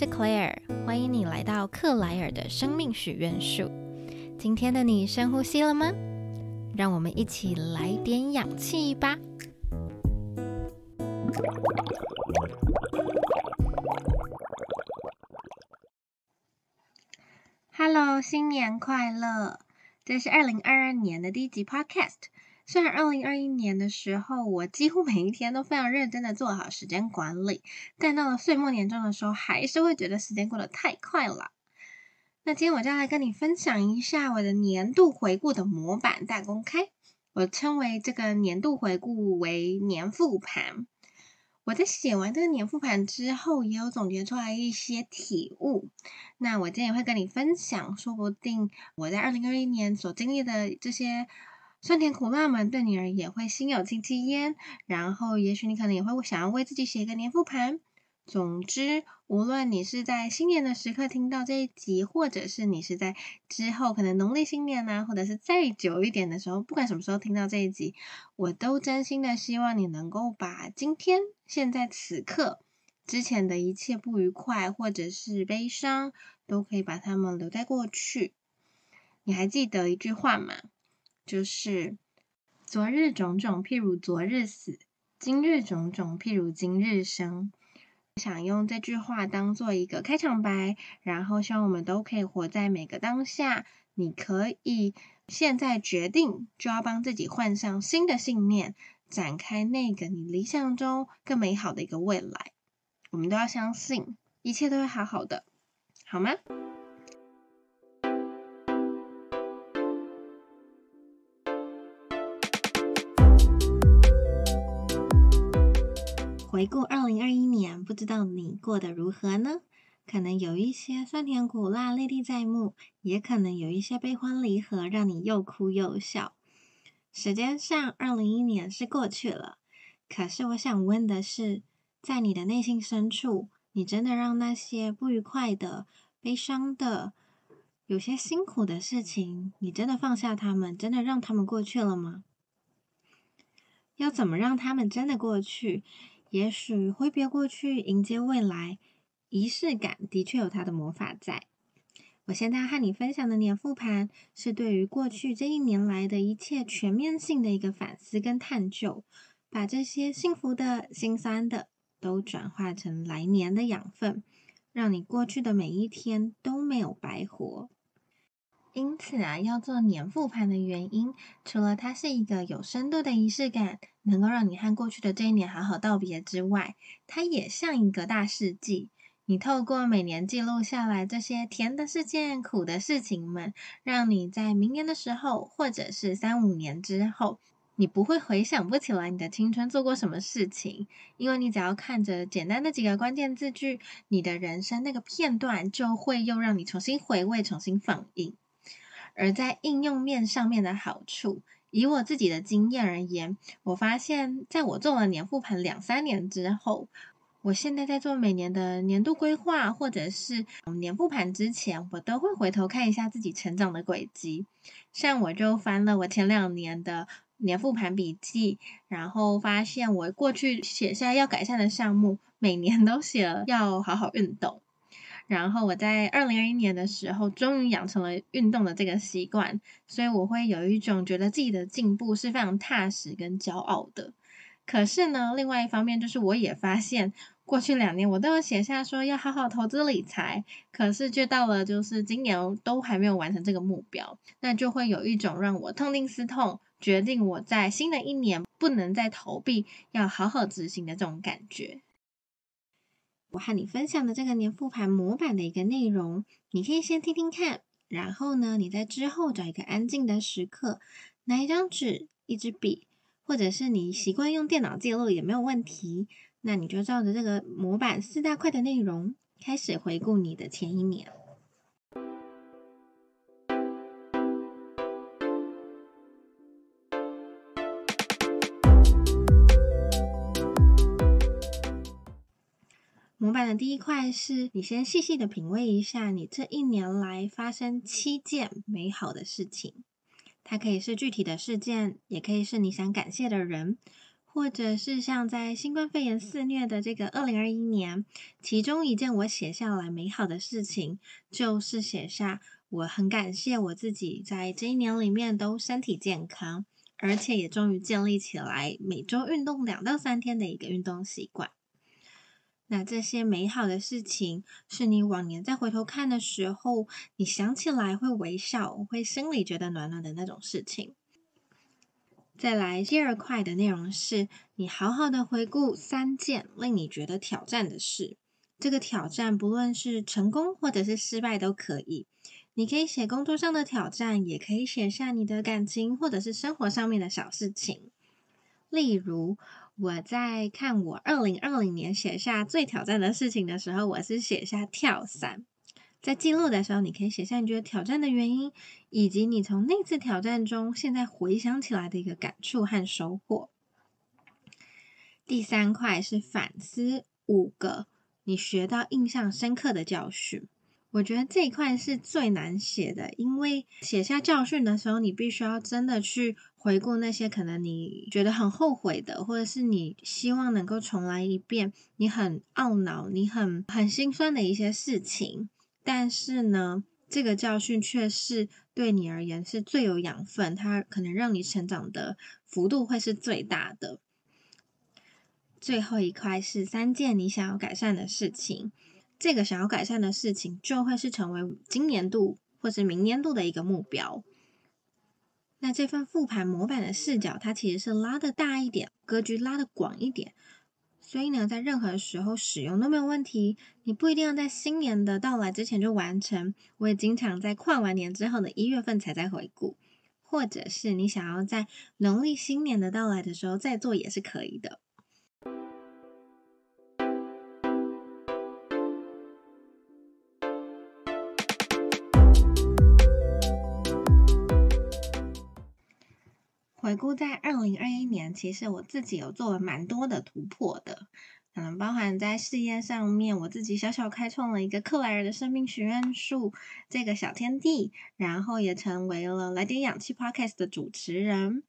是 Claire，欢迎你来到克莱尔的生命许愿树。今天的你深呼吸了吗？让我们一起来点氧气吧。Hello，新年快乐！这是二零二二年的第一集 Podcast。虽然二零二一年的时候，我几乎每一天都非常认真的做好时间管理，但到了岁末年终的时候，还是会觉得时间过得太快了。那今天我就要来跟你分享一下我的年度回顾的模板大公开，我称为这个年度回顾为年复盘。我在写完这个年复盘之后，也有总结出来一些体悟。那我今天也会跟你分享，说不定我在二零二一年所经历的这些。酸甜苦辣们对你而言会心有戚戚焉，然后也许你可能也会想要为自己写一个年复盘。总之，无论你是在新年的时刻听到这一集，或者是你是在之后可能农历新年呐，或者是再久一点的时候，不管什么时候听到这一集，我都真心的希望你能够把今天、现在、此刻之前的一切不愉快或者是悲伤，都可以把它们留在过去。你还记得一句话吗？就是昨日种种，譬如昨日死；今日种种，譬如今日生。想用这句话当做一个开场白，然后希望我们都可以活在每个当下。你可以现在决定，就要帮自己换上新的信念，展开那个你理想中更美好的一个未来。我们都要相信，一切都会好好的，好吗？回顾二零二一年，不知道你过得如何呢？可能有一些酸甜苦辣历历在目，也可能有一些悲欢离合，让你又哭又笑。时间上，二零一年是过去了，可是我想问的是，在你的内心深处，你真的让那些不愉快的、悲伤的、有些辛苦的事情，你真的放下他们，真的让他们过去了吗？要怎么让他们真的过去？也许挥别过去，迎接未来，仪式感的确有它的魔法在。我现在和你分享的年复盘，是对于过去这一年来的一切全面性的一个反思跟探究，把这些幸福的、心酸的，都转化成来年的养分，让你过去的每一天都没有白活。因此啊，要做年复盘的原因，除了它是一个有深度的仪式感，能够让你和过去的这一年好好道别之外，它也像一个大事记。你透过每年记录下来这些甜的事件、苦的事情们，让你在明年的时候，或者是三五年之后，你不会回想不起来你的青春做过什么事情，因为你只要看着简单的几个关键字句，你的人生那个片段就会又让你重新回味、重新放映。而在应用面上面的好处，以我自己的经验而言，我发现在我做了年复盘两三年之后，我现在在做每年的年度规划或者是年复盘之前，我都会回头看一下自己成长的轨迹。像我就翻了我前两年的年复盘笔记，然后发现我过去写下要改善的项目，每年都写了要好好运动。然后我在二零二一年的时候，终于养成了运动的这个习惯，所以我会有一种觉得自己的进步是非常踏实跟骄傲的。可是呢，另外一方面就是我也发现，过去两年我都有写下说要好好投资理财，可是却到了就是今年都还没有完成这个目标，那就会有一种让我痛定思痛，决定我在新的一年不能再逃避，要好好执行的这种感觉。我和你分享的这个年复盘模板的一个内容，你可以先听听看，然后呢，你在之后找一个安静的时刻，拿一张纸、一支笔，或者是你习惯用电脑记录也没有问题。那你就照着这个模板四大块的内容，开始回顾你的前一年。模板的第一块是你先细细的品味一下你这一年来发生七件美好的事情，它可以是具体的事件，也可以是你想感谢的人，或者是像在新冠肺炎肆虐的这个二零二一年，其中一件我写下来美好的事情，就是写下我很感谢我自己在这一年里面都身体健康，而且也终于建立起来每周运动两到三天的一个运动习惯。那这些美好的事情，是你往年再回头看的时候，你想起来会微笑，会心里觉得暖暖的那种事情。再来第二块的内容是，你好好的回顾三件令你觉得挑战的事。这个挑战不论是成功或者是失败都可以。你可以写工作上的挑战，也可以写下你的感情或者是生活上面的小事情。例如，我在看我二零二零年写下最挑战的事情的时候，我是写下跳伞。在记录的时候，你可以写下你觉得挑战的原因，以及你从那次挑战中现在回想起来的一个感触和收获。第三块是反思五个你学到印象深刻的教训。我觉得这一块是最难写的，因为写下教训的时候，你必须要真的去回顾那些可能你觉得很后悔的，或者是你希望能够重来一遍，你很懊恼、你很很心酸的一些事情。但是呢，这个教训却是对你而言是最有养分，它可能让你成长的幅度会是最大的。最后一块是三件你想要改善的事情，这个想要改善的事情就会是成为今年度或是明年度的一个目标。那这份复盘模板的视角，它其实是拉的大一点，格局拉的广一点。所以呢，在任何时候使用都没有问题。你不一定要在新年的到来之前就完成。我也经常在跨完年之后的一月份才在回顾，或者是你想要在农历新年的到来的时候再做也是可以的。回顾在二零二一年，其实我自己有做了蛮多的突破的，可能包含在事业上面，我自己小小开创了一个克莱尔的生命许愿树这个小天地，然后也成为了来点氧气 Podcast 的主持人。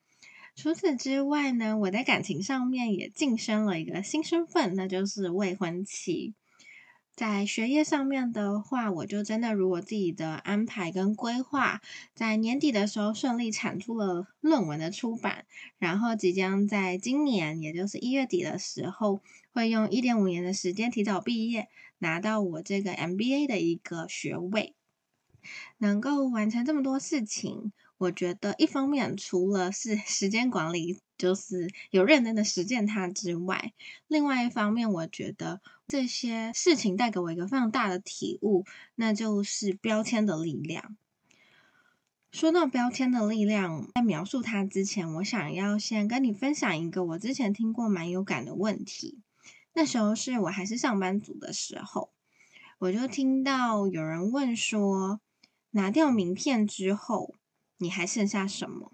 除此之外呢，我在感情上面也晋升了一个新身份，那就是未婚妻。在学业上面的话，我就真的如我自己的安排跟规划，在年底的时候顺利产出了论文的出版，然后即将在今年，也就是一月底的时候，会用一点五年的时间提早毕业，拿到我这个 MBA 的一个学位。能够完成这么多事情，我觉得一方面除了是 时间管理，就是有认真的实践它之外，另外一方面，我觉得这些事情带给我一个非常大的体悟，那就是标签的力量。说到标签的力量，在描述它之前，我想要先跟你分享一个我之前听过蛮有感的问题。那时候是我还是上班族的时候，我就听到有人问说。拿掉名片之后，你还剩下什么？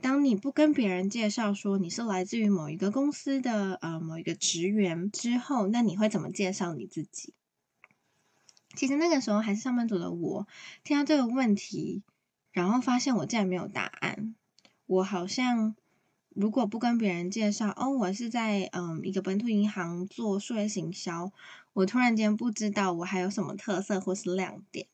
当你不跟别人介绍说你是来自于某一个公司的呃某一个职员之后，那你会怎么介绍你自己？其实那个时候还是上班族的我，听到这个问题，然后发现我竟然没有答案。我好像如果不跟别人介绍，哦，我是在嗯一个本土银行做数位行销。我突然间不知道我还有什么特色或是亮点，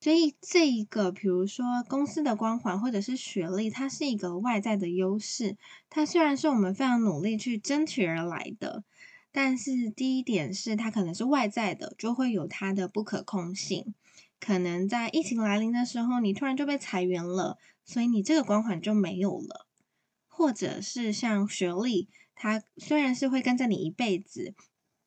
所以这一个，比如说公司的光环或者是学历，它是一个外在的优势。它虽然是我们非常努力去争取而来的，但是第一点是它可能是外在的，就会有它的不可控性。可能在疫情来临的时候，你突然就被裁员了，所以你这个光环就没有了。或者是像学历，它虽然是会跟着你一辈子。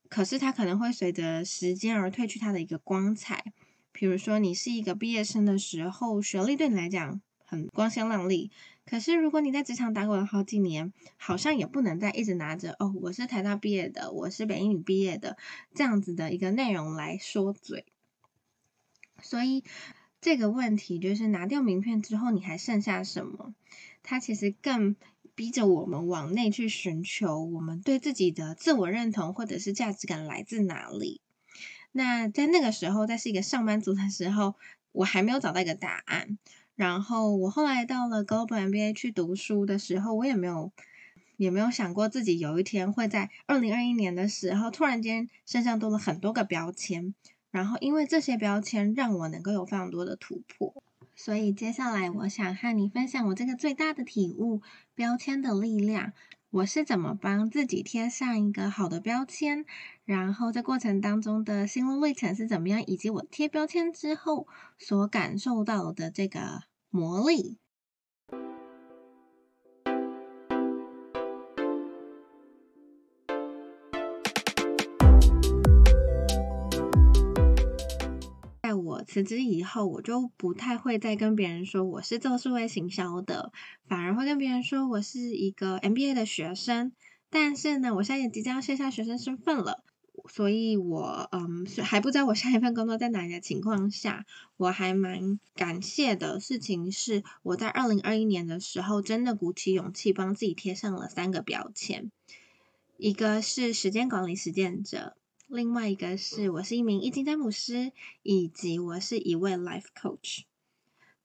可是它可能会随着时间而褪去它的一个光彩。比如说，你是一个毕业生的时候，学历对你来讲很光鲜亮丽。可是如果你在职场打滚了好几年，好像也不能再一直拿着“哦，我是台大毕业的，我是北英女毕业的”这样子的一个内容来说嘴。所以这个问题就是拿掉名片之后，你还剩下什么？它其实更。逼着我们往内去寻求，我们对自己的自我认同或者是价值感来自哪里？那在那个时候，在是一个上班族的时候，我还没有找到一个答案。然后我后来到了 Global MBA 去读书的时候，我也没有也没有想过自己有一天会在二零二一年的时候突然间身上多了很多个标签，然后因为这些标签让我能够有非常多的突破。所以接下来我想和你分享我这个最大的体悟：标签的力量。我是怎么帮自己贴上一个好的标签？然后在过程当中的心路历程是怎么样？以及我贴标签之后所感受到的这个魔力。我辞职以后，我就不太会再跟别人说我是做数位行销的，反而会跟别人说我是一个 MBA 的学生。但是呢，我现在也即将卸下学生身份了，所以我嗯还不知道我下一份工作在哪里的情况下，我还蛮感谢的事情是，我在二零二一年的时候真的鼓起勇气帮自己贴上了三个标签，一个是时间管理实践者。另外一个是我是一名易经占卜师，以及我是一位 life coach。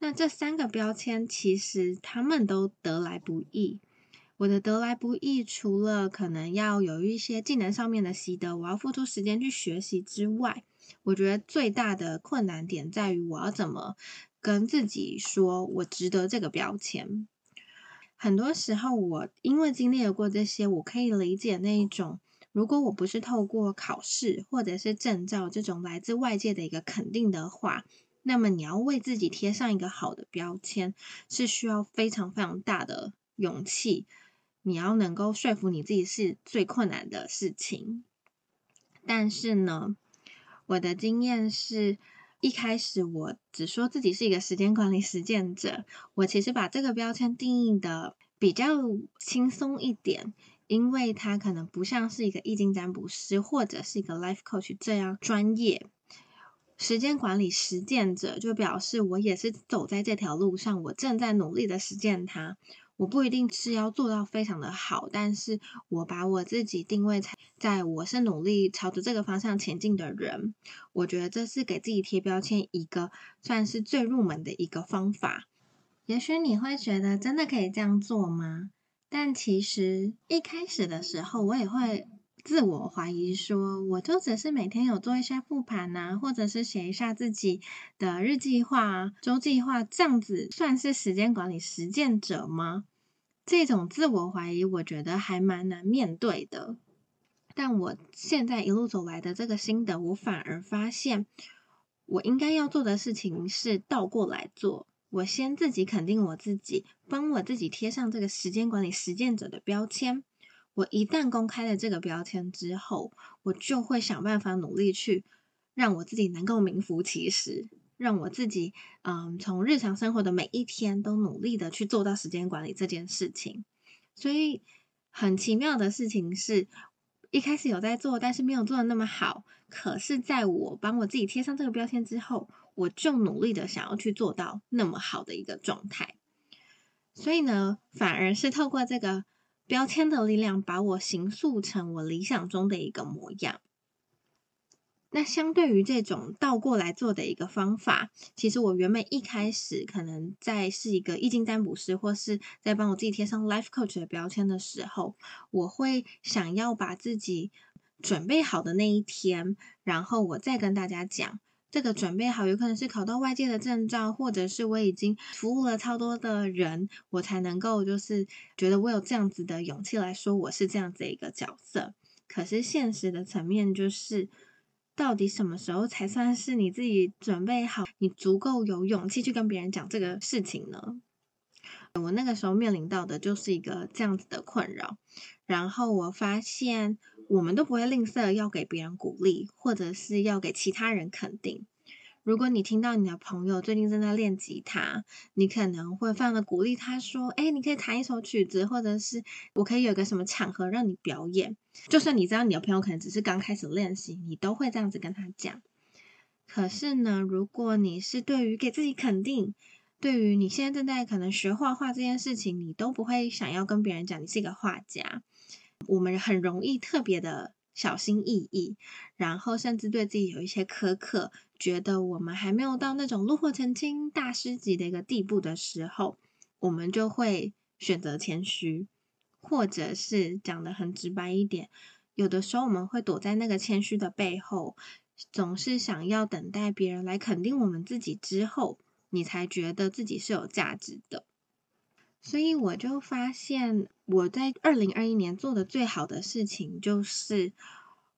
那这三个标签其实他们都得来不易。我的得来不易，除了可能要有一些技能上面的习得，我要付出时间去学习之外，我觉得最大的困难点在于我要怎么跟自己说我值得这个标签。很多时候，我因为经历了过这些，我可以理解那一种。如果我不是透过考试或者是证照这种来自外界的一个肯定的话，那么你要为自己贴上一个好的标签，是需要非常非常大的勇气。你要能够说服你自己是最困难的事情。但是呢，我的经验是一开始我只说自己是一个时间管理实践者，我其实把这个标签定义的比较轻松一点。因为他可能不像是一个易经占卜师或者是一个 life coach 这样专业，时间管理实践者就表示我也是走在这条路上，我正在努力的实践它。我不一定是要做到非常的好，但是我把我自己定位在在我是努力朝着这个方向前进的人。我觉得这是给自己贴标签一个算是最入门的一个方法。也许你会觉得真的可以这样做吗？但其实一开始的时候，我也会自我怀疑，说我就只是每天有做一些复盘呐，或者是写一下自己的日计划、周计划，这样子算是时间管理实践者吗？这种自我怀疑，我觉得还蛮难面对的。但我现在一路走来的这个心得，我反而发现，我应该要做的事情是倒过来做。我先自己肯定我自己，帮我自己贴上这个时间管理实践者的标签。我一旦公开了这个标签之后，我就会想办法努力去让我自己能够名副其实，让我自己嗯从日常生活的每一天都努力的去做到时间管理这件事情。所以很奇妙的事情是，一开始有在做，但是没有做的那么好。可是在我帮我自己贴上这个标签之后，我就努力的想要去做到那么好的一个状态，所以呢，反而是透过这个标签的力量，把我形塑成我理想中的一个模样。那相对于这种倒过来做的一个方法，其实我原本一开始可能在是一个易经占卜师，或是在帮我自己贴上 life coach 的标签的时候，我会想要把自己准备好的那一天，然后我再跟大家讲。这个准备好，有可能是考到外界的证照，或者是我已经服务了超多的人，我才能够就是觉得我有这样子的勇气来说我是这样子一个角色。可是现实的层面就是，到底什么时候才算是你自己准备好，你足够有勇气去跟别人讲这个事情呢？我那个时候面临到的就是一个这样子的困扰，然后我发现。我们都不会吝啬要给别人鼓励，或者是要给其他人肯定。如果你听到你的朋友最近正在练吉他，你可能会非常的鼓励他说：“哎，你可以弹一首曲子，或者是我可以有个什么场合让你表演。”就算你知道你的朋友可能只是刚开始练习，你都会这样子跟他讲。可是呢，如果你是对于给自己肯定，对于你现在正在可能学画画这件事情，你都不会想要跟别人讲你是一个画家。我们很容易特别的小心翼翼，然后甚至对自己有一些苛刻，觉得我们还没有到那种炉火纯青大师级的一个地步的时候，我们就会选择谦虚，或者是讲的很直白一点，有的时候我们会躲在那个谦虚的背后，总是想要等待别人来肯定我们自己之后，你才觉得自己是有价值的。所以我就发现，我在二零二一年做的最好的事情就是。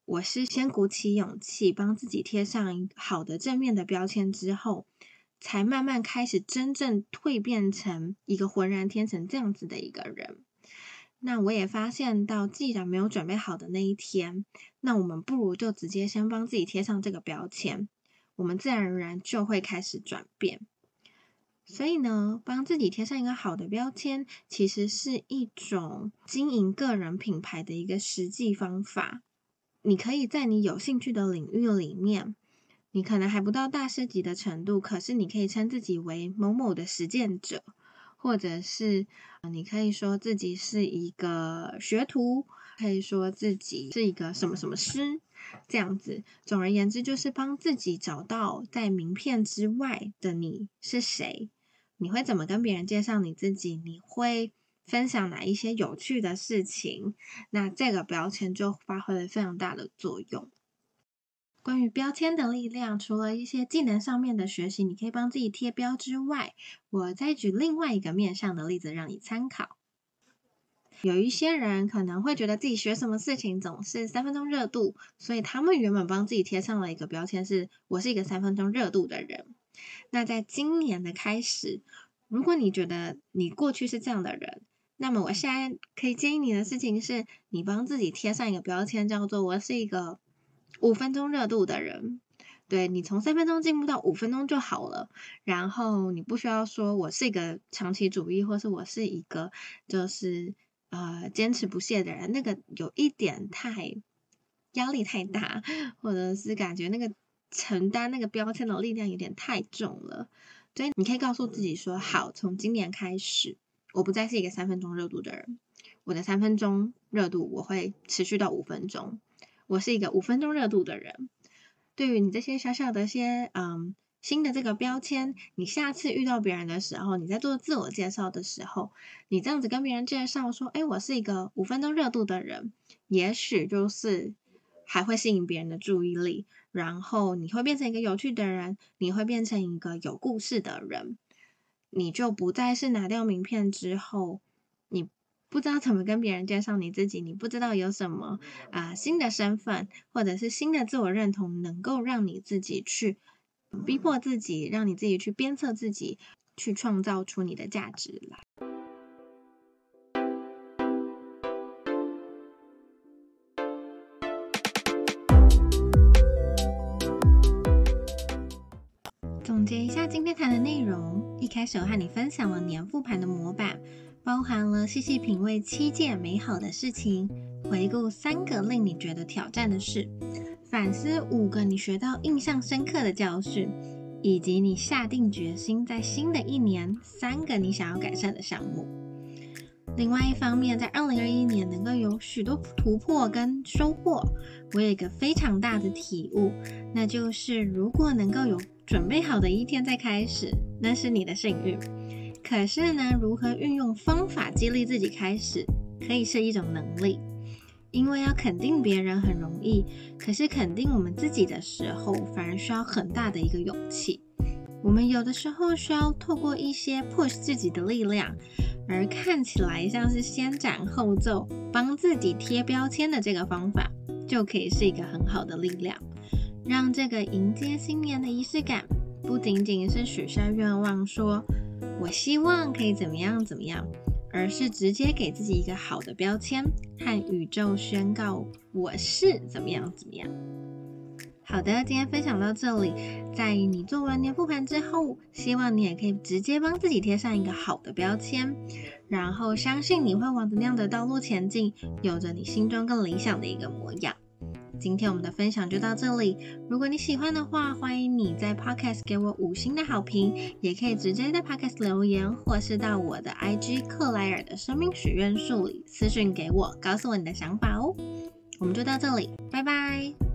我是先鼓起勇气帮自己贴上好的正面的标签之后，才慢慢开始真正蜕变成一个浑然天成这样子的一个人。那我也发现到，既然没有准备好的那一天，那我们不如就直接先帮自己贴上这个标签，我们自然而然就会开始转变。所以呢，帮自己贴上一个好的标签，其实是一种经营个人品牌的一个实际方法。你可以在你有兴趣的领域里面，你可能还不到大师级的程度，可是你可以称自己为某某的实践者，或者是你可以说自己是一个学徒，可以说自己是一个什么什么师，这样子。总而言之，就是帮自己找到在名片之外的你是谁，你会怎么跟别人介绍你自己，你会。分享哪一些有趣的事情，那这个标签就发挥了非常大的作用。关于标签的力量，除了一些技能上面的学习，你可以帮自己贴标之外，我再举另外一个面向的例子让你参考。有一些人可能会觉得自己学什么事情总是三分钟热度，所以他们原本帮自己贴上了一个标签，是我是一个三分钟热度的人。那在今年的开始，如果你觉得你过去是这样的人，那么我现在可以建议你的事情是，你帮自己贴上一个标签，叫做“我是一个五分钟热度的人”。对你从三分钟进步到五分钟就好了。然后你不需要说我是一个长期主义，或是我是一个就是呃坚持不懈的人。那个有一点太压力太大，或者是感觉那个承担那个标签的力量有点太重了。所以你可以告诉自己说：“好，从今年开始。”我不再是一个三分钟热度的人，我的三分钟热度我会持续到五分钟。我是一个五分钟热度的人。对于你这些小小的些嗯新的这个标签，你下次遇到别人的时候，你在做自我介绍的时候，你这样子跟别人介绍说：“哎，我是一个五分钟热度的人。”也许就是还会吸引别人的注意力，然后你会变成一个有趣的人，你会变成一个有故事的人。你就不再是拿掉名片之后，你不知道怎么跟别人介绍你自己，你不知道有什么啊新的身份或者是新的自我认同，能够让你自己去逼迫自己，让你自己去鞭策自己，去创造出你的价值来。总结一下今天谈的内容，一开始我和你分享了年复盘的模板，包含了细细品味七件美好的事情，回顾三个令你觉得挑战的事，反思五个你学到印象深刻的教训，以及你下定决心在新的一年三个你想要改善的项目。另外一方面，在二零二一年能够有许多突破跟收获，我有一个非常大的体悟，那就是如果能够有。准备好的一天再开始，那是你的幸运。可是呢，如何运用方法激励自己开始，可以是一种能力。因为要肯定别人很容易，可是肯定我们自己的时候，反而需要很大的一个勇气。我们有的时候需要透过一些 push 自己的力量，而看起来像是先斩后奏，帮自己贴标签的这个方法，就可以是一个很好的力量。让这个迎接新年的仪式感，不仅仅是许下愿望，说我希望可以怎么样怎么样，而是直接给自己一个好的标签，和宇宙宣告我是怎么样怎么样。好的，今天分享到这里，在你做完年复盘之后，希望你也可以直接帮自己贴上一个好的标签，然后相信你会往着那样的道路前进，有着你心中更理想的一个模样。今天我们的分享就到这里。如果你喜欢的话，欢迎你在 Podcast 给我五星的好评，也可以直接在 Podcast 留言，或是到我的 IG 克莱尔的生命许愿树里私讯给我，告诉我你的想法哦。我们就到这里，拜拜。